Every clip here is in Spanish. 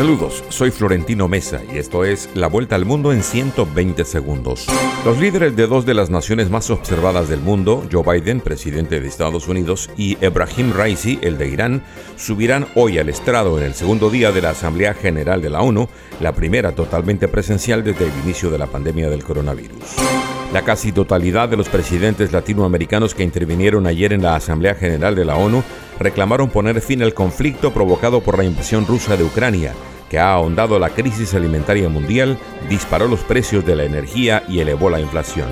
Saludos, soy Florentino Mesa y esto es La Vuelta al Mundo en 120 segundos. Los líderes de dos de las naciones más observadas del mundo, Joe Biden, presidente de Estados Unidos, y Ebrahim Raisi, el de Irán, subirán hoy al estrado en el segundo día de la Asamblea General de la ONU, la primera totalmente presencial desde el inicio de la pandemia del coronavirus. La casi totalidad de los presidentes latinoamericanos que intervinieron ayer en la Asamblea General de la ONU reclamaron poner fin al conflicto provocado por la invasión rusa de Ucrania que ha ahondado la crisis alimentaria mundial, disparó los precios de la energía y elevó la inflación.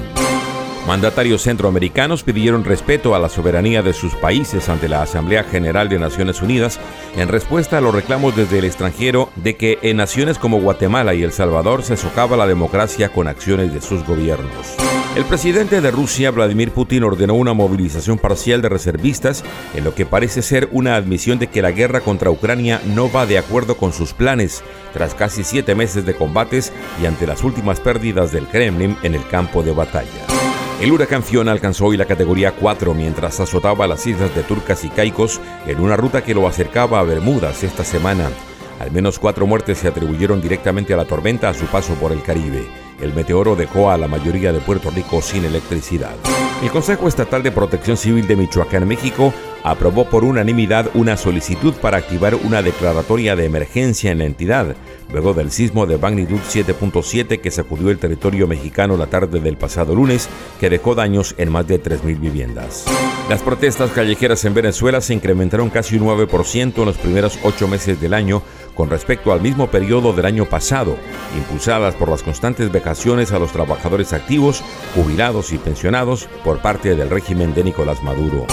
Mandatarios centroamericanos pidieron respeto a la soberanía de sus países ante la Asamblea General de Naciones Unidas en respuesta a los reclamos desde el extranjero de que en naciones como Guatemala y El Salvador se socava la democracia con acciones de sus gobiernos. El presidente de Rusia, Vladimir Putin, ordenó una movilización parcial de reservistas en lo que parece ser una admisión de que la guerra contra Ucrania no va de acuerdo con sus planes, tras casi siete meses de combates y ante las últimas pérdidas del Kremlin en el campo de batalla. El huracán Fiona alcanzó hoy la categoría 4 mientras azotaba las islas de Turcas y Caicos en una ruta que lo acercaba a Bermudas esta semana. Al menos cuatro muertes se atribuyeron directamente a la tormenta a su paso por el Caribe el meteoro dejó a la mayoría de Puerto Rico sin electricidad. El Consejo Estatal de Protección Civil de Michoacán, México, aprobó por unanimidad una solicitud para activar una declaratoria de emergencia en la entidad, luego del sismo de magnitud 7.7 que sacudió el territorio mexicano la tarde del pasado lunes, que dejó daños en más de 3.000 viviendas. Las protestas callejeras en Venezuela se incrementaron casi un 9% en los primeros ocho meses del año con respecto al mismo periodo del año pasado, impulsadas por las constantes vejaciones a los trabajadores activos, jubilados y pensionados por parte del régimen de Nicolás Maduro.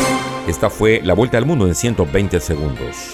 Esta fue la vuelta al mundo en 120 segundos.